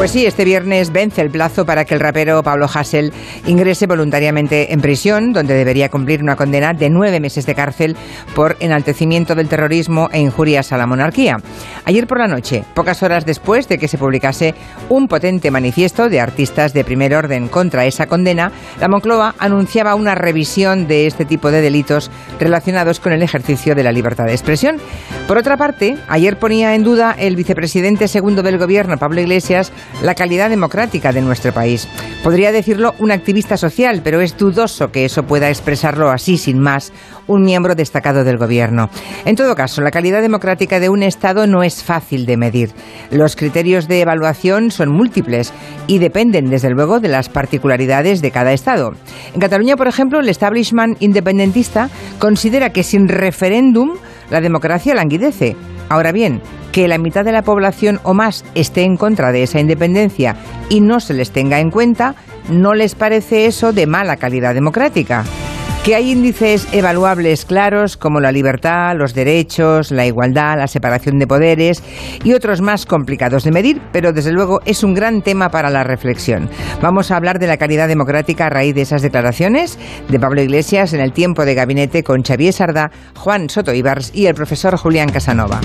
Pues sí, este viernes vence el plazo para que el rapero Pablo Hassel ingrese voluntariamente en prisión, donde debería cumplir una condena de nueve meses de cárcel por enaltecimiento del terrorismo e injurias a la monarquía. Ayer por la noche, pocas horas después de que se publicase un potente manifiesto de artistas de primer orden contra esa condena, la Moncloa anunciaba una revisión de este tipo de delitos relacionados con el ejercicio de la libertad de expresión. Por otra parte, ayer ponía en duda el vicepresidente segundo del gobierno, Pablo Iglesias, la calidad democrática de nuestro país. Podría decirlo un activista social, pero es dudoso que eso pueda expresarlo así, sin más, un miembro destacado del gobierno. En todo caso, la calidad democrática de un Estado no es fácil de medir. Los criterios de evaluación son múltiples y dependen, desde luego, de las particularidades de cada Estado. En Cataluña, por ejemplo, el establishment independentista considera que sin referéndum la democracia languidece. Ahora bien, que la mitad de la población o más esté en contra de esa independencia y no se les tenga en cuenta, no les parece eso de mala calidad democrática. Que hay índices evaluables claros como la libertad, los derechos, la igualdad, la separación de poderes y otros más complicados de medir, pero desde luego es un gran tema para la reflexión. Vamos a hablar de la calidad democrática a raíz de esas declaraciones de Pablo Iglesias en el tiempo de gabinete con Xavier Sardá, Juan Soto Ibars y el profesor Julián Casanova.